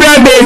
bí agbè